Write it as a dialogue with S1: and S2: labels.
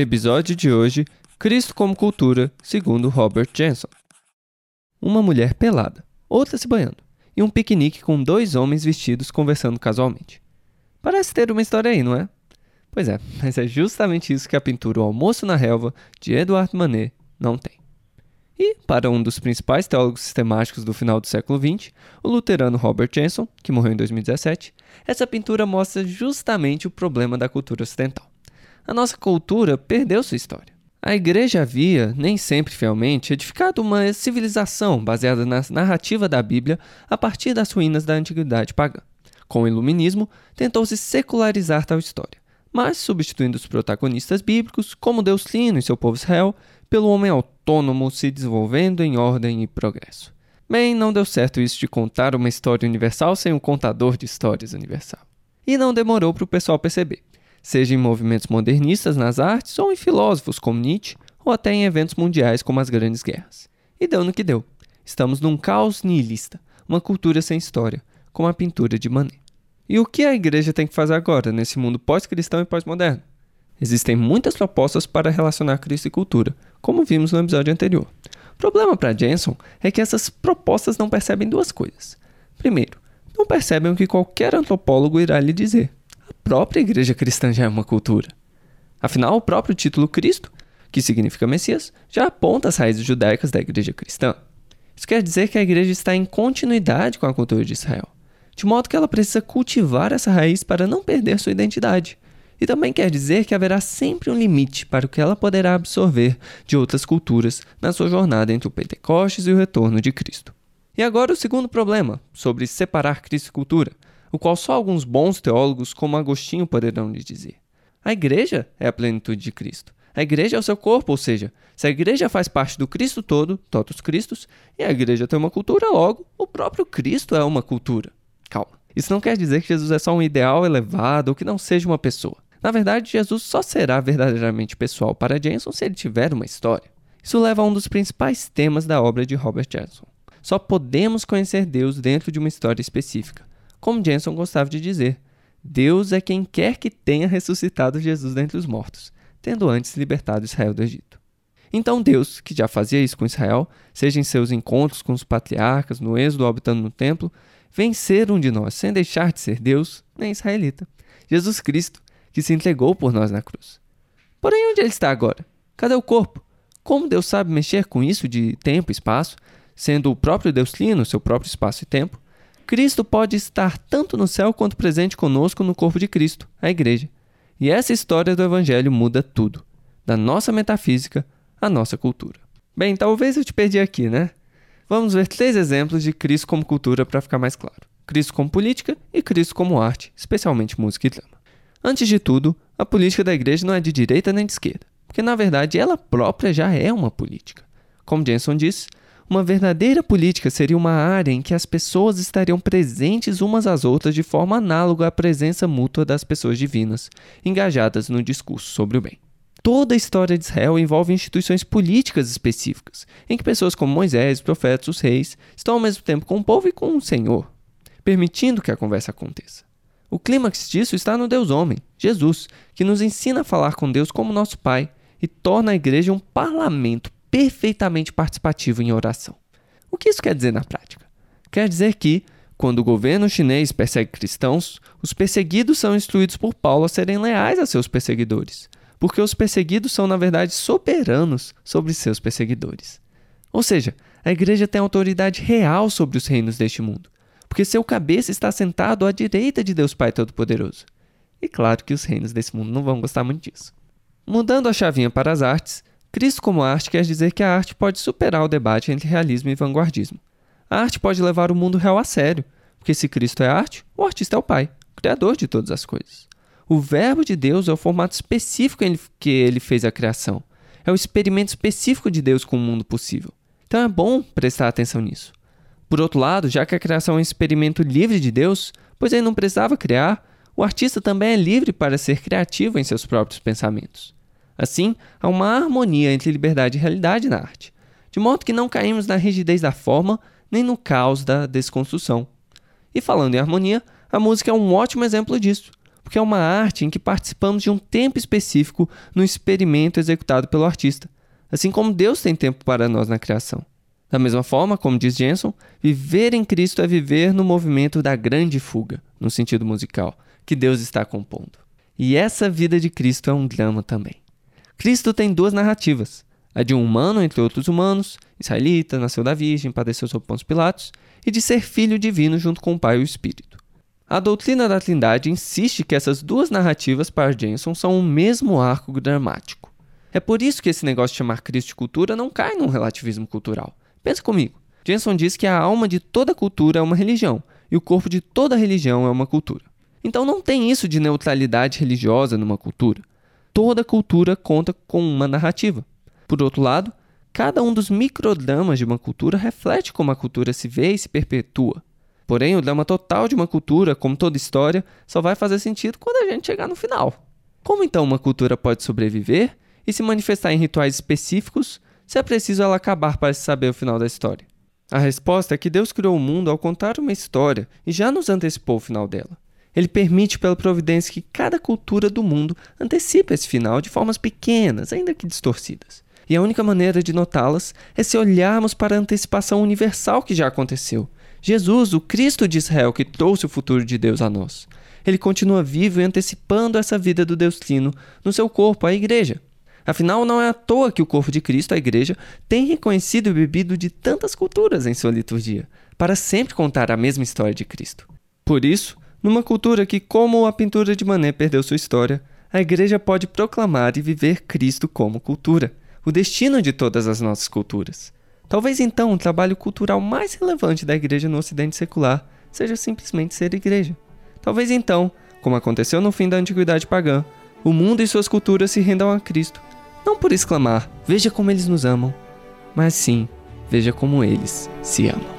S1: Episódio de hoje: Cristo como cultura, segundo Robert Jenson. Uma mulher pelada, outra se banhando, e um piquenique com dois homens vestidos conversando casualmente. Parece ter uma história aí, não é? Pois é, mas é justamente isso que a pintura O Almoço na Relva, de Edouard Manet, não tem. E, para um dos principais teólogos sistemáticos do final do século XX, o luterano Robert Jenson, que morreu em 2017, essa pintura mostra justamente o problema da cultura ocidental a nossa cultura perdeu sua história. A igreja havia, nem sempre fielmente, edificado uma civilização baseada na narrativa da Bíblia a partir das ruínas da antiguidade pagã. Com o iluminismo, tentou-se secularizar tal história, mas substituindo os protagonistas bíblicos, como Deus Lino e seu povo Israel, pelo homem autônomo se desenvolvendo em ordem e progresso. Bem, não deu certo isso de contar uma história universal sem um contador de histórias universal. E não demorou para o pessoal perceber seja em movimentos modernistas nas artes ou em filósofos como Nietzsche, ou até em eventos mundiais como as grandes guerras. E deu no que deu. Estamos num caos nihilista, uma cultura sem história, como a pintura de Manet. E o que a igreja tem que fazer agora, nesse mundo pós-cristão e pós-moderno? Existem muitas propostas para relacionar Cristo e cultura, como vimos no episódio anterior. O problema para Jenson é que essas propostas não percebem duas coisas. Primeiro, não percebem o que qualquer antropólogo irá lhe dizer própria igreja cristã já é uma cultura. Afinal, o próprio título Cristo, que significa Messias, já aponta as raízes judaicas da igreja cristã. Isso quer dizer que a igreja está em continuidade com a cultura de Israel, de modo que ela precisa cultivar essa raiz para não perder sua identidade. E também quer dizer que haverá sempre um limite para o que ela poderá absorver de outras culturas na sua jornada entre o Pentecostes e o retorno de Cristo. E agora o segundo problema, sobre separar Cristo e cultura o qual só alguns bons teólogos, como Agostinho, poderão lhe dizer. A igreja é a plenitude de Cristo. A igreja é o seu corpo, ou seja, se a igreja faz parte do Cristo todo, todos Cristos, e a igreja tem uma cultura, logo, o próprio Cristo é uma cultura. Calma. Isso não quer dizer que Jesus é só um ideal elevado ou que não seja uma pessoa. Na verdade, Jesus só será verdadeiramente pessoal para Jenson se ele tiver uma história. Isso leva a um dos principais temas da obra de Robert Jenson. Só podemos conhecer Deus dentro de uma história específica. Como Jenson gostava de dizer, Deus é quem quer que tenha ressuscitado Jesus dentre os mortos, tendo antes libertado Israel do Egito. Então Deus, que já fazia isso com Israel, seja em seus encontros com os patriarcas, no êxodo habitando no templo, vem ser um de nós, sem deixar de ser Deus, nem israelita. Jesus Cristo, que se entregou por nós na cruz. Porém, onde ele está agora? Cadê o corpo? Como Deus sabe mexer com isso de tempo e espaço, sendo o próprio Deus Trino, seu próprio espaço e tempo? Cristo pode estar tanto no céu quanto presente conosco no corpo de Cristo, a Igreja. E essa história do Evangelho muda tudo, da nossa metafísica à nossa cultura. Bem, talvez eu te perdi aqui, né? Vamos ver três exemplos de Cristo como cultura para ficar mais claro: Cristo como política e Cristo como arte, especialmente música e drama. Antes de tudo, a política da igreja não é de direita nem de esquerda, porque na verdade ela própria já é uma política. Como Jenson disse, uma verdadeira política seria uma área em que as pessoas estariam presentes umas às outras de forma análoga à presença mútua das pessoas divinas, engajadas no discurso sobre o bem. Toda a história de Israel envolve instituições políticas específicas, em que pessoas como Moisés, os profetas, os reis, estão ao mesmo tempo com o povo e com o Senhor, permitindo que a conversa aconteça. O clímax disso está no Deus homem, Jesus, que nos ensina a falar com Deus como nosso Pai e torna a igreja um parlamento perfeitamente participativo em oração. O que isso quer dizer na prática? Quer dizer que, quando o governo chinês persegue cristãos, os perseguidos são instruídos por Paulo a serem leais a seus perseguidores, porque os perseguidos são, na verdade, soberanos sobre seus perseguidores. Ou seja, a igreja tem autoridade real sobre os reinos deste mundo, porque seu cabeça está sentado à direita de Deus Pai Todo-Poderoso. E claro que os reinos desse mundo não vão gostar muito disso. Mudando a chavinha para as artes, Cristo como arte quer dizer que a arte pode superar o debate entre realismo e vanguardismo. A arte pode levar o mundo real a sério, porque se Cristo é arte, o artista é o Pai, criador de todas as coisas. O Verbo de Deus é o formato específico em que ele fez a criação. É o experimento específico de Deus com o mundo possível. Então é bom prestar atenção nisso. Por outro lado, já que a criação é um experimento livre de Deus, pois ele não precisava criar, o artista também é livre para ser criativo em seus próprios pensamentos. Assim, há uma harmonia entre liberdade e realidade na arte, de modo que não caímos na rigidez da forma nem no caos da desconstrução. E falando em harmonia, a música é um ótimo exemplo disso, porque é uma arte em que participamos de um tempo específico no experimento executado pelo artista, assim como Deus tem tempo para nós na criação. Da mesma forma, como diz Jenson, viver em Cristo é viver no movimento da grande fuga, no sentido musical, que Deus está compondo. E essa vida de Cristo é um drama também. Cristo tem duas narrativas: a de um humano entre outros humanos, israelita, nasceu da Virgem, padeceu sob Pôncio Pilatos, e de ser filho divino junto com o Pai e o Espírito. A doutrina da Trindade insiste que essas duas narrativas para Jenson são o mesmo arco dramático. É por isso que esse negócio de chamar Cristo de cultura não cai num relativismo cultural. Pensa comigo. Jenson diz que a alma de toda cultura é uma religião e o corpo de toda religião é uma cultura. Então não tem isso de neutralidade religiosa numa cultura. Toda cultura conta com uma narrativa. Por outro lado, cada um dos microdramas de uma cultura reflete como a cultura se vê e se perpetua. Porém, o drama total de uma cultura, como toda história, só vai fazer sentido quando a gente chegar no final. Como então uma cultura pode sobreviver e se manifestar em rituais específicos se é preciso ela acabar para se saber o final da história? A resposta é que Deus criou o mundo ao contar uma história e já nos antecipou o final dela. Ele permite pela providência que cada cultura do mundo antecipe esse final de formas pequenas, ainda que distorcidas. E a única maneira de notá-las é se olharmos para a antecipação universal que já aconteceu. Jesus, o Cristo de Israel, que trouxe o futuro de Deus a nós. Ele continua vivo e antecipando essa vida do Deus Trino no seu corpo, a igreja. Afinal, não é à toa que o corpo de Cristo, a igreja, tem reconhecido e bebido de tantas culturas em sua liturgia, para sempre contar a mesma história de Cristo. Por isso, numa cultura que, como a pintura de Manet perdeu sua história, a igreja pode proclamar e viver Cristo como cultura, o destino de todas as nossas culturas. Talvez então o trabalho cultural mais relevante da igreja no ocidente secular seja simplesmente ser igreja. Talvez então, como aconteceu no fim da antiguidade pagã, o mundo e suas culturas se rendam a Cristo não por exclamar, veja como eles nos amam, mas sim, veja como eles se amam.